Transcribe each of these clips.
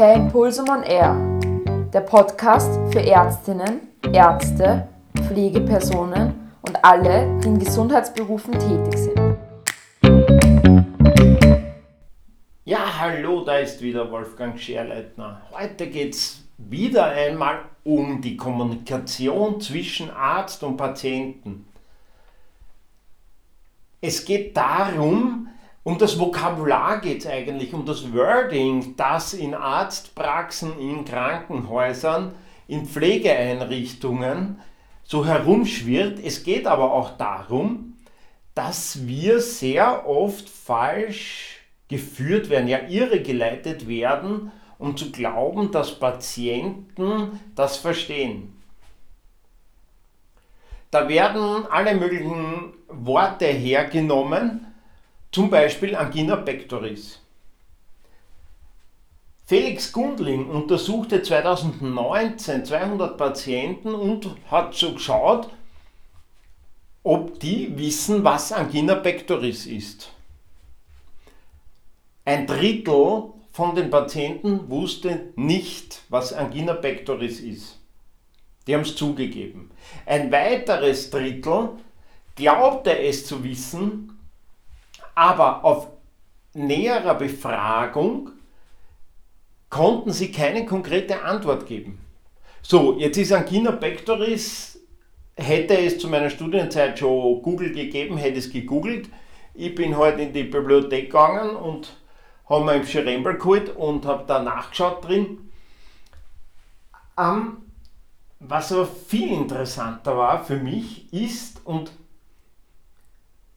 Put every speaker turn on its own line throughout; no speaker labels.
Per Impulsum on Air, der Podcast für Ärztinnen, Ärzte, Pflegepersonen und alle, die in Gesundheitsberufen tätig sind.
Ja, hallo, da ist wieder Wolfgang Scherleitner. Heute geht es wieder einmal um die Kommunikation zwischen Arzt und Patienten. Es geht darum, um das Vokabular geht es eigentlich, um das Wording, das in Arztpraxen, in Krankenhäusern, in Pflegeeinrichtungen so herumschwirrt. Es geht aber auch darum, dass wir sehr oft falsch geführt werden, ja irregeleitet werden, um zu glauben, dass Patienten das verstehen. Da werden alle möglichen Worte hergenommen, zum Beispiel Angina pectoris. Felix Gundling untersuchte 2019 200 Patienten und hat so geschaut, ob die wissen, was Angina pectoris ist. Ein Drittel von den Patienten wusste nicht, was Angina pectoris ist. Die haben es zugegeben. Ein weiteres Drittel glaubte es zu wissen, aber auf näherer Befragung konnten sie keine konkrete Antwort geben. So, jetzt ist Angina pectoris, hätte es zu meiner Studienzeit schon Google gegeben, hätte es gegoogelt. Ich bin heute in die Bibliothek gegangen und habe mir im Schrembel geholt und habe da nachgeschaut drin. Ähm, was aber viel interessanter war für mich ist, und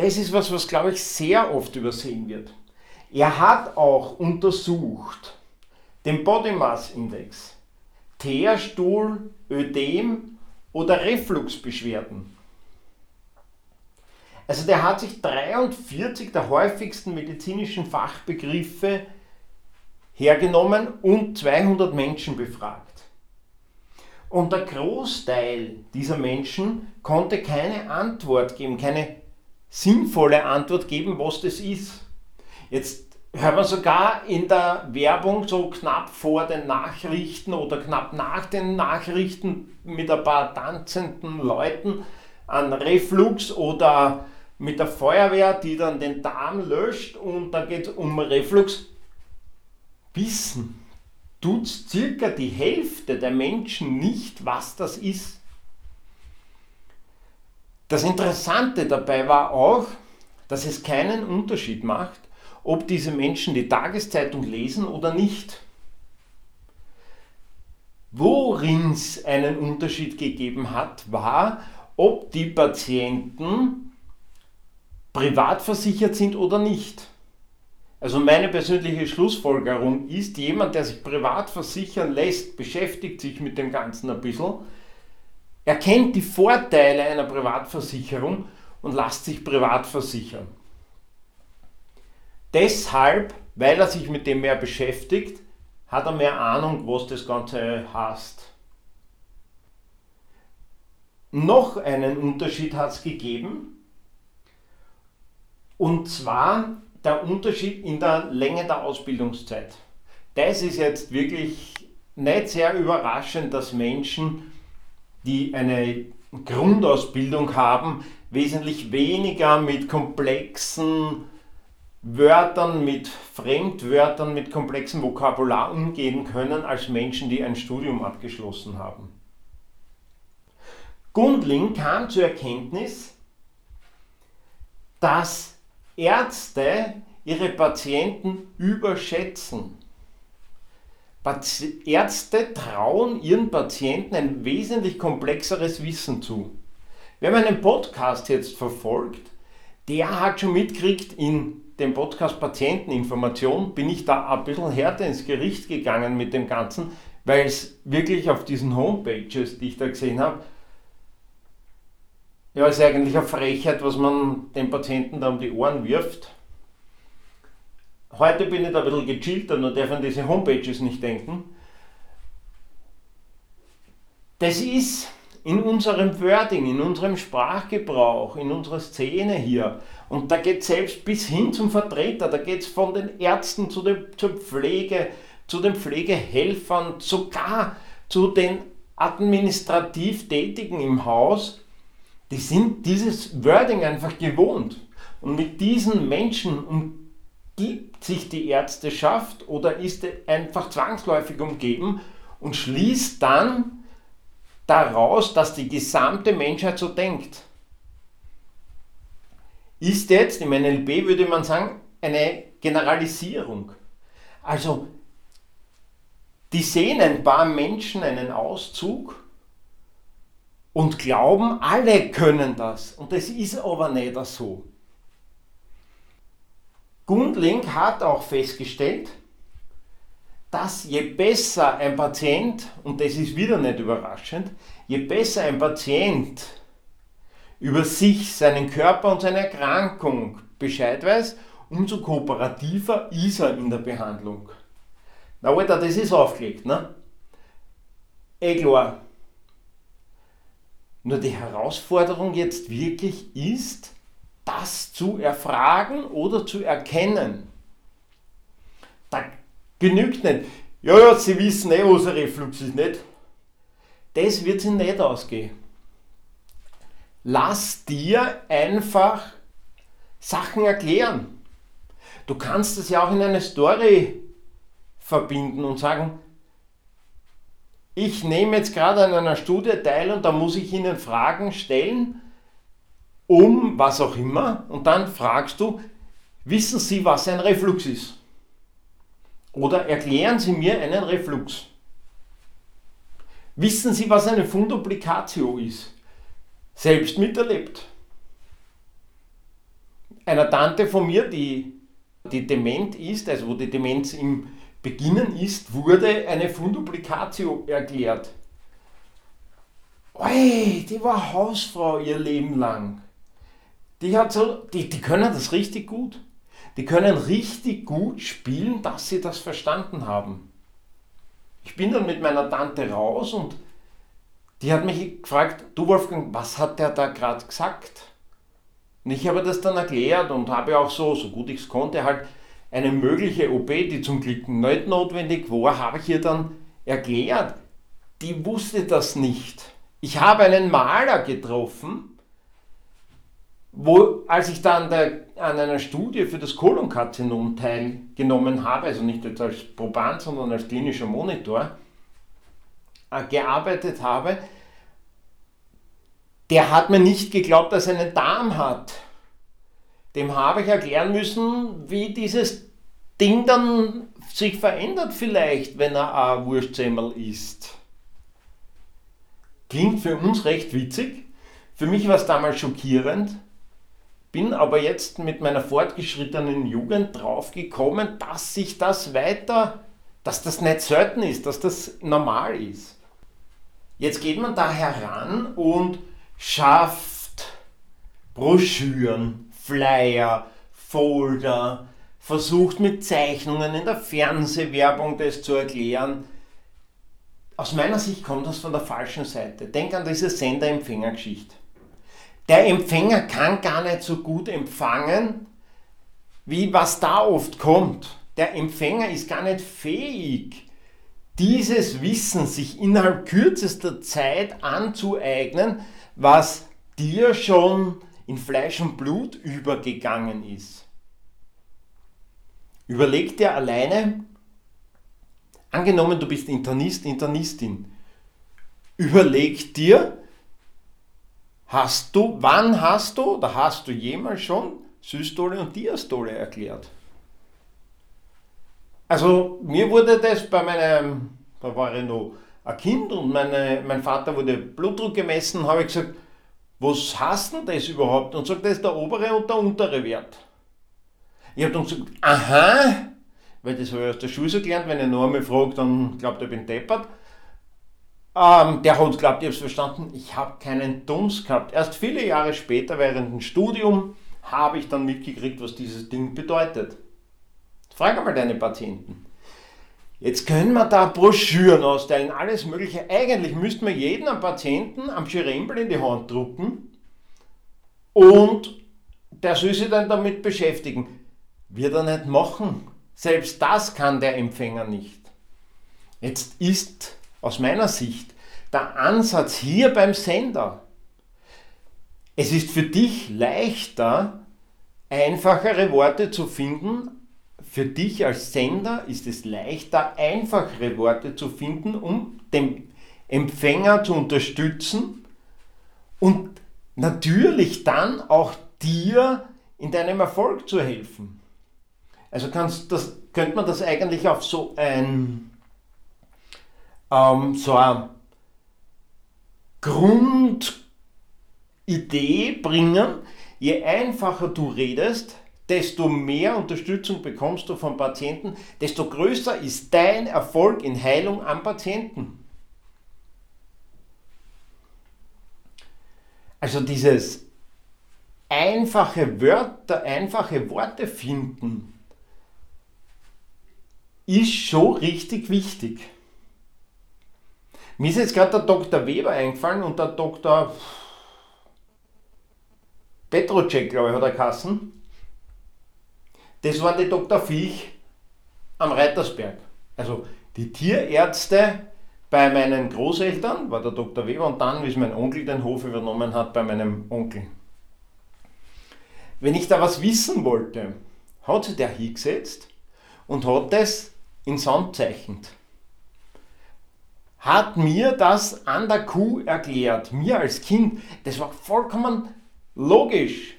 das ist was, was glaube ich sehr oft übersehen wird. Er hat auch untersucht den Body Mass Index, Teerstuhl, Ödem oder Refluxbeschwerden. Also der hat sich 43 der häufigsten medizinischen Fachbegriffe hergenommen und 200 Menschen befragt. Und der Großteil dieser Menschen konnte keine Antwort geben, keine sinnvolle Antwort geben, was das ist. Jetzt hört man sogar in der Werbung so knapp vor den Nachrichten oder knapp nach den Nachrichten mit ein paar tanzenden Leuten an Reflux oder mit der Feuerwehr, die dann den Darm löscht und da geht es um Reflux. Wissen tut circa die Hälfte der Menschen nicht, was das ist. Das Interessante dabei war auch, dass es keinen Unterschied macht, ob diese Menschen die Tageszeitung lesen oder nicht. Worin es einen Unterschied gegeben hat, war, ob die Patienten privat versichert sind oder nicht. Also meine persönliche Schlussfolgerung ist, jemand, der sich privat versichern lässt, beschäftigt sich mit dem Ganzen ein bisschen er kennt die Vorteile einer Privatversicherung und lässt sich privat versichern. Deshalb, weil er sich mit dem mehr beschäftigt, hat er mehr Ahnung, was das Ganze heißt. Noch einen Unterschied hat es gegeben, und zwar der Unterschied in der Länge der Ausbildungszeit. Das ist jetzt wirklich nicht sehr überraschend, dass Menschen die eine Grundausbildung haben, wesentlich weniger mit komplexen Wörtern, mit Fremdwörtern, mit komplexem Vokabular umgehen können als Menschen, die ein Studium abgeschlossen haben. Gundling kam zur Erkenntnis, dass Ärzte ihre Patienten überschätzen. Ärzte trauen ihren Patienten ein wesentlich komplexeres Wissen zu. Wer meinen Podcast jetzt verfolgt, der hat schon mitgekriegt, in dem Podcast Patienteninformation bin ich da ein bisschen härter ins Gericht gegangen mit dem Ganzen, weil es wirklich auf diesen Homepages, die ich da gesehen habe, ja, ist eigentlich eine Frechheit, was man den Patienten da um die Ohren wirft. Heute bin ich da ein bisschen gechillter und darf an diese Homepages nicht denken. Das ist in unserem Wording, in unserem Sprachgebrauch, in unserer Szene hier. Und da geht es selbst bis hin zum Vertreter, da geht es von den Ärzten zu der, zur Pflege, zu den Pflegehelfern, sogar zu den administrativ Tätigen im Haus, die sind dieses Wording einfach gewohnt. Und mit diesen Menschen umgibt sich die Ärzteschaft oder ist einfach zwangsläufig umgeben und schließt dann daraus, dass die gesamte Menschheit so denkt. Ist jetzt im NLP, würde man sagen, eine Generalisierung. Also, die sehen ein paar Menschen einen Auszug und glauben, alle können das. Und das ist aber nicht so. Gundling hat auch festgestellt, dass je besser ein Patient, und das ist wieder nicht überraschend, je besser ein Patient über sich, seinen Körper und seine Erkrankung Bescheid weiß, umso kooperativer ist er in der Behandlung. Na Alter, das ist aufgelegt, ne? Eh klar. Nur die Herausforderung jetzt wirklich ist, das zu erfragen oder zu erkennen. Da genügt nicht. Ja, ja, Sie wissen eh, ein Reflux ist, nicht? Das wird sich nicht ausgehen. Lass dir einfach Sachen erklären. Du kannst es ja auch in eine Story verbinden und sagen, ich nehme jetzt gerade an einer Studie teil und da muss ich Ihnen Fragen stellen, um was auch immer, und dann fragst du, wissen Sie, was ein Reflux ist? Oder erklären Sie mir einen Reflux. Wissen Sie, was eine Funduplicatio ist? Selbst miterlebt. Einer Tante von mir, die, die dement ist, also wo die Demenz im Beginnen ist, wurde eine Funduplicatio erklärt. Oi, die war Hausfrau ihr Leben lang. Die, hat so, die, die können das richtig gut. Die können richtig gut spielen, dass sie das verstanden haben. Ich bin dann mit meiner Tante raus und die hat mich gefragt, du Wolfgang, was hat der da gerade gesagt? Und ich habe das dann erklärt und habe auch so, so gut ich es konnte, halt eine mögliche OP, die zum Glück nicht notwendig war, habe ich ihr dann erklärt. Die wusste das nicht. Ich habe einen Maler getroffen, wo, als ich dann der, an einer Studie für das Kolonkarzinom teilgenommen habe, also nicht jetzt als Proband, sondern als klinischer Monitor, äh, gearbeitet habe, der hat mir nicht geglaubt, dass er einen Darm hat dem habe ich erklären müssen, wie dieses Ding dann sich verändert vielleicht, wenn er ein Wurstsemmel isst. Klingt für uns recht witzig. Für mich war es damals schockierend. Bin aber jetzt mit meiner fortgeschrittenen Jugend drauf gekommen, dass sich das weiter, dass das nicht selten ist, dass das normal ist. Jetzt geht man da heran und schafft Broschüren, Flyer, Folder, versucht mit Zeichnungen in der Fernsehwerbung das zu erklären. Aus meiner Sicht kommt das von der falschen Seite. Denk an diese Sender-Empfänger-Geschichte. Der Empfänger kann gar nicht so gut empfangen, wie was da oft kommt. Der Empfänger ist gar nicht fähig, dieses Wissen sich innerhalb kürzester Zeit anzueignen, was dir schon in Fleisch und Blut übergegangen ist. Überleg dir alleine, angenommen du bist Internist, Internistin, überleg dir, hast du, wann hast du oder hast du jemals schon Systole und Diastole erklärt? Also mir wurde das bei meinem, da war ich noch ein Kind und meine, mein Vater wurde Blutdruck gemessen, habe ich gesagt, was heißt denn das überhaupt? Und sagt, das ist der obere und der untere Wert. Ich habe dann gesagt, aha, weil das habe ich aus der Schule so gelernt, wenn ich noch einmal frage, dann glaubt er, ich bin deppert. Ähm, der hat glaubt, ich habe es verstanden, ich habe keinen Dunst gehabt. Erst viele Jahre später, während dem Studium, habe ich dann mitgekriegt, was dieses Ding bedeutet. Frag einmal deine Patienten. Jetzt können wir da Broschüren austeilen, alles Mögliche. Eigentlich müssten wir jeden am Patienten am Schirembel in die Hand drucken und der soll sich dann damit beschäftigen. Wird er nicht machen. Selbst das kann der Empfänger nicht. Jetzt ist aus meiner Sicht der Ansatz hier beim Sender, es ist für dich leichter, einfachere Worte zu finden. Für dich als Sender ist es leichter, einfachere Worte zu finden, um den Empfänger zu unterstützen und natürlich dann auch dir in deinem Erfolg zu helfen. Also kannst das, könnte man das eigentlich auf so ein ähm, so eine Grundidee bringen. Je einfacher du redest, desto mehr Unterstützung bekommst du vom Patienten, desto größer ist dein Erfolg in Heilung am Patienten. Also dieses einfache Wörter, einfache Worte finden, ist schon richtig wichtig. Mir ist jetzt gerade der Dr. Weber eingefallen und der Dr. Petrocek, glaube ich, hat er Kassen. Das war die Dr. Viech am Reitersberg. Also die Tierärzte bei meinen Großeltern war der Dr. Weber und dann, wie es mein Onkel den Hof übernommen hat, bei meinem Onkel. Wenn ich da was wissen wollte, hat sich der hingesetzt und hat das in Sand zeichnet. Hat mir das an der Kuh erklärt, mir als Kind. Das war vollkommen logisch.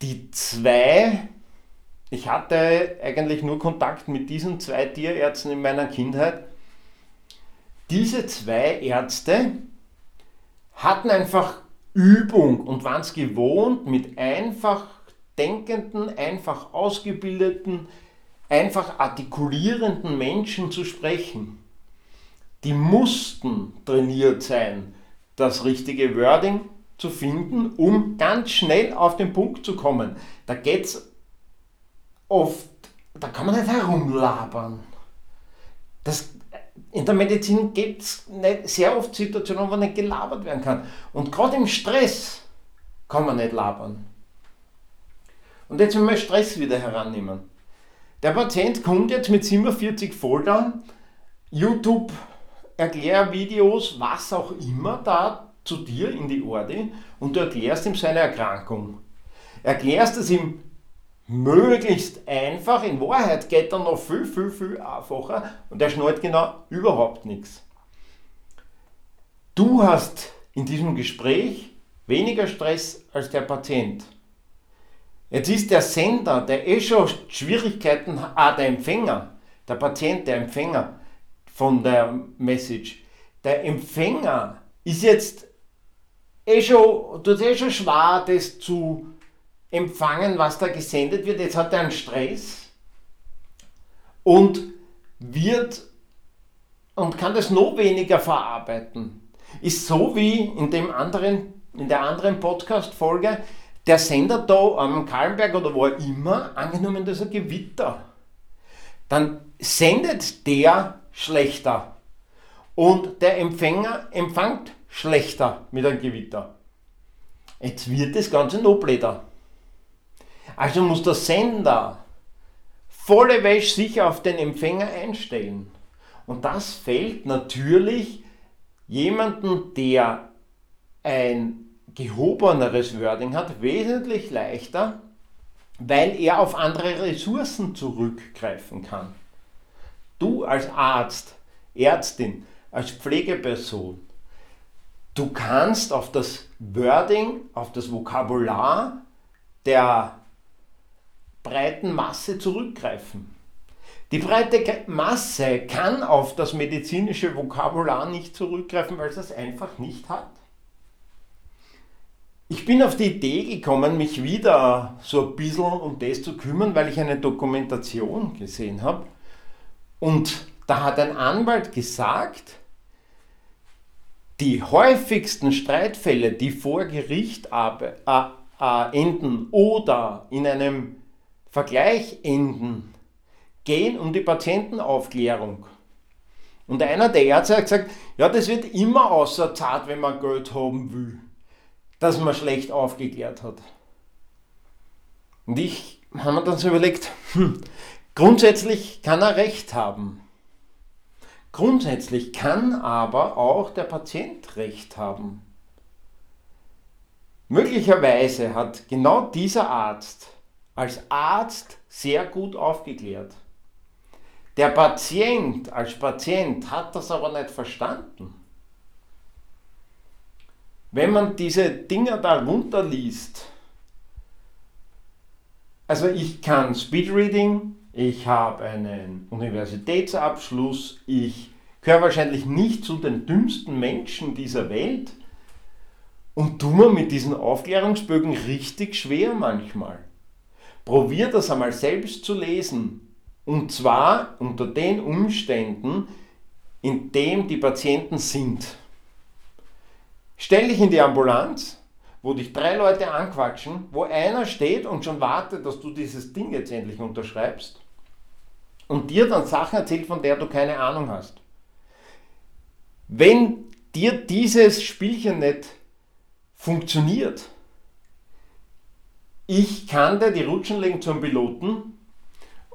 Die zwei, ich hatte eigentlich nur Kontakt mit diesen zwei Tierärzten in meiner Kindheit diese zwei Ärzte hatten einfach Übung und waren es gewohnt, mit einfach denkenden, einfach ausgebildeten, einfach artikulierenden Menschen zu sprechen. Die mussten trainiert sein, das richtige Wording zu finden, um ganz schnell auf den Punkt zu kommen. Da geht es oft, da kann man nicht herumlabern. Das, in der Medizin gibt es sehr oft Situationen, wo nicht gelabert werden kann. Und gerade im Stress kann man nicht labern. Und jetzt will wir Stress wieder herannehmen. Der Patient kommt jetzt mit 47 Folder, YouTube, Erklärvideos, was auch immer da zu dir in die Orde und du erklärst ihm seine Erkrankung. Erklärst es ihm möglichst einfach. In Wahrheit geht er noch viel, viel, viel einfacher und er schnallt genau überhaupt nichts. Du hast in diesem Gespräch weniger Stress als der Patient. Jetzt ist der Sender, der eh schon Schwierigkeiten hat, ah, der Empfänger, der Patient, der Empfänger von der Message. Der Empfänger ist jetzt eh schon, tut eh schon schwer, das zu empfangen, was da gesendet wird. Jetzt hat er einen Stress und wird und kann das noch weniger verarbeiten. Ist so wie in, dem anderen, in der anderen Podcast-Folge, der Sender da am Kallenberg oder wo immer, angenommen, dass er Gewitter, dann sendet der schlechter und der Empfänger empfängt schlechter mit einem Gewitter. Jetzt wird das Ganze noch blöder. Also muss der Sender volle Wäsche sicher auf den Empfänger einstellen. Und das fällt natürlich jemanden, der ein gehobeneres Wording hat, wesentlich leichter, weil er auf andere Ressourcen zurückgreifen kann. Du als Arzt, Ärztin, als Pflegeperson, du kannst auf das Wording, auf das Vokabular der breiten Masse zurückgreifen. Die breite Masse kann auf das medizinische Vokabular nicht zurückgreifen, weil es das einfach nicht hat. Ich bin auf die Idee gekommen, mich wieder so ein bisschen um das zu kümmern, weil ich eine Dokumentation gesehen habe. Und da hat ein Anwalt gesagt, die häufigsten Streitfälle, die vor Gericht äh, äh, enden oder in einem Vergleich enden, gehen um die Patientenaufklärung. Und einer der Ärzte hat gesagt, ja, das wird immer außer Zart, wenn man Geld haben will dass man schlecht aufgeklärt hat. Und ich habe mir dann so überlegt, hm, grundsätzlich kann er recht haben. Grundsätzlich kann aber auch der Patient recht haben. Möglicherweise hat genau dieser Arzt als Arzt sehr gut aufgeklärt. Der Patient als Patient hat das aber nicht verstanden. Wenn man diese Dinger da runterliest, also ich kann Speedreading, ich habe einen Universitätsabschluss, ich gehöre wahrscheinlich nicht zu den dümmsten Menschen dieser Welt und tue mir mit diesen Aufklärungsbögen richtig schwer manchmal. Probier das einmal selbst zu lesen und zwar unter den Umständen, in denen die Patienten sind. Stell dich in die Ambulanz, wo dich drei Leute anquatschen, wo einer steht und schon wartet, dass du dieses Ding jetzt endlich unterschreibst und dir dann Sachen erzählt, von der du keine Ahnung hast. Wenn dir dieses Spielchen nicht funktioniert, ich kannte die Rutschen legen zum Piloten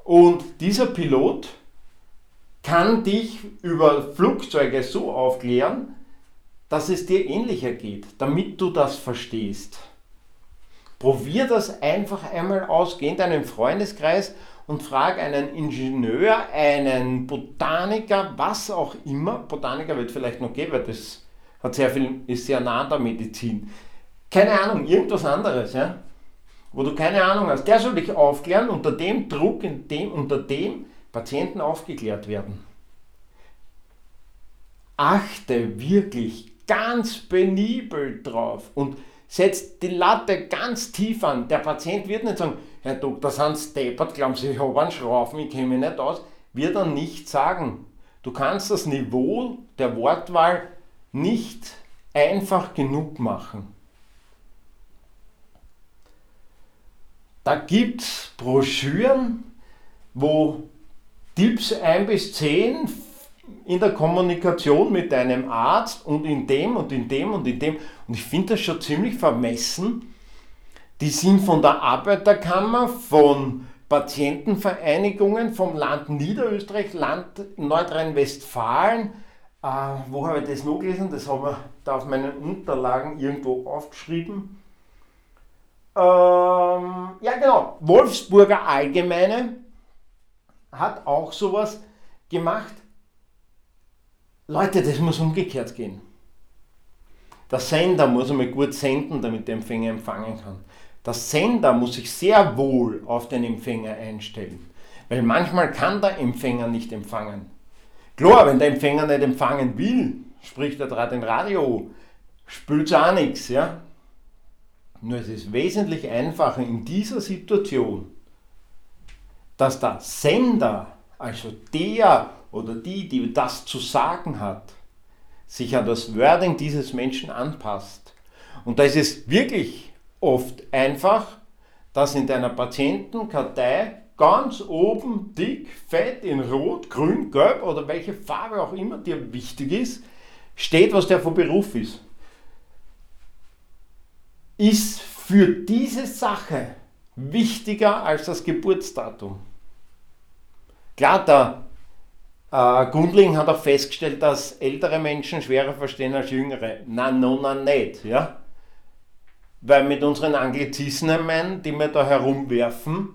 und dieser Pilot kann dich über Flugzeuge so aufklären, dass es dir ähnlicher geht, damit du das verstehst. Probier das einfach einmal aus, geh in deinen Freundeskreis und frag einen Ingenieur, einen Botaniker, was auch immer. Botaniker wird vielleicht noch geben, weil das hat sehr viel, ist sehr nah an der Medizin. Keine Ahnung, irgendwas anderes, ja? wo du keine Ahnung hast. Der soll dich aufklären, unter dem Druck, in dem, unter dem Patienten aufgeklärt werden. Achte wirklich ganz penibel drauf und setzt die Latte ganz tief an. Der Patient wird nicht sagen, Herr Doktor, sind steppert, glauben Sie, ich habe einen Schraufen, ich kenne mich nicht aus. Wird er nicht sagen. Du kannst das Niveau der Wortwahl nicht einfach genug machen. Da gibt es Broschüren, wo Tipps 1 bis 10 in der Kommunikation mit deinem Arzt und in dem und in dem und in dem. Und ich finde das schon ziemlich vermessen. Die sind von der Arbeiterkammer, von Patientenvereinigungen, vom Land Niederösterreich, Land Nordrhein-Westfalen. Äh, wo habe ich das noch gelesen? Das habe ich da auf meinen Unterlagen irgendwo aufgeschrieben. Ähm, ja, genau. Wolfsburger Allgemeine hat auch sowas gemacht. Leute, das muss umgekehrt gehen. Der Sender muss einmal gut senden, damit der Empfänger empfangen kann. Der Sender muss sich sehr wohl auf den Empfänger einstellen, weil manchmal kann der Empfänger nicht empfangen. Klar, wenn der Empfänger nicht empfangen will, spricht er gerade ein Radio, spült auch nichts. Ja? Nur es ist wesentlich einfacher in dieser Situation, dass der Sender, also der oder die, die das zu sagen hat, sich an das Wording dieses Menschen anpasst. Und da ist es wirklich oft einfach, dass in deiner Patientenkartei ganz oben dick, fett in Rot, Grün, Gelb oder welche Farbe auch immer dir wichtig ist, steht, was der von Beruf ist. Ist für diese Sache wichtiger als das Geburtsdatum. Klar, der äh, Gundling hat auch festgestellt, dass ältere Menschen schwerer verstehen als jüngere. Na, no, na, nicht. Ja? Weil mit unseren Anglizismen, die wir da herumwerfen,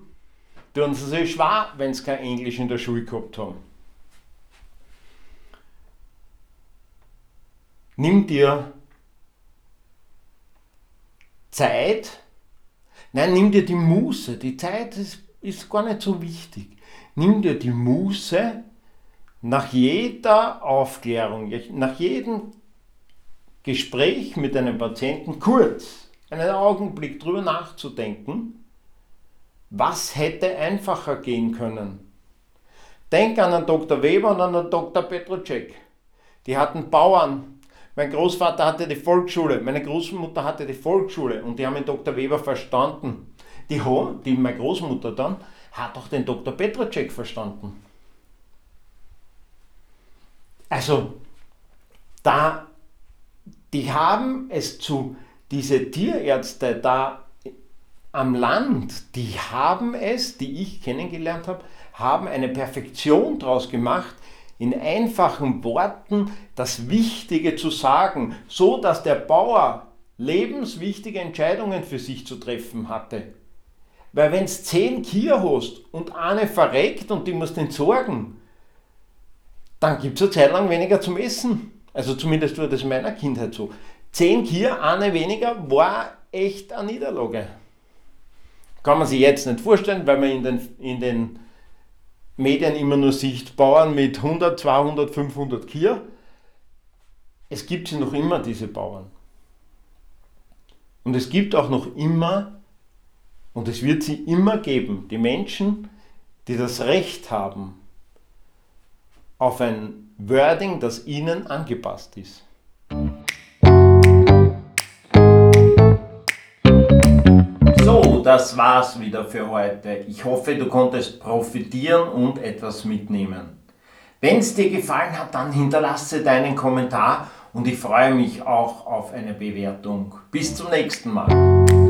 tun sie sich schwer, wenn sie kein Englisch in der Schule gehabt haben. Nimm dir Zeit, nein, nimm dir die Muße. Die Zeit ist, ist gar nicht so wichtig. Nimm dir die Muße, nach jeder Aufklärung, nach jedem Gespräch mit einem Patienten kurz einen Augenblick drüber nachzudenken, was hätte einfacher gehen können. Denk an den Dr. Weber und an den Dr. Petrocek. Die hatten Bauern. Mein Großvater hatte die Volksschule, meine Großmutter hatte die Volksschule und die haben den Dr. Weber verstanden. Die, die meine Großmutter dann hat auch den Dr. Petrocek verstanden. Also, da, die haben es zu, diese Tierärzte da am Land, die haben es, die ich kennengelernt habe, haben eine Perfektion daraus gemacht, in einfachen Worten das Wichtige zu sagen, so dass der Bauer lebenswichtige Entscheidungen für sich zu treffen hatte. Weil wenn es zehn Kier hast und eine verreckt und die muss entsorgen, dann gibt es eine Zeit lang weniger zum Essen. Also zumindest war das in meiner Kindheit so. Zehn Kier, eine weniger, war echt eine Niederlage. Kann man sich jetzt nicht vorstellen, weil man in den, in den Medien immer nur sieht, Bauern mit 100, 200, 500 Kier. Es gibt sie noch immer, diese Bauern. Und es gibt auch noch immer, und es wird sie immer geben, die Menschen, die das Recht haben auf ein Wording, das ihnen angepasst ist. So, das war's wieder für heute. Ich hoffe, du konntest profitieren und etwas mitnehmen. Wenn es dir gefallen hat, dann hinterlasse deinen Kommentar und ich freue mich auch auf eine Bewertung. Bis zum nächsten Mal.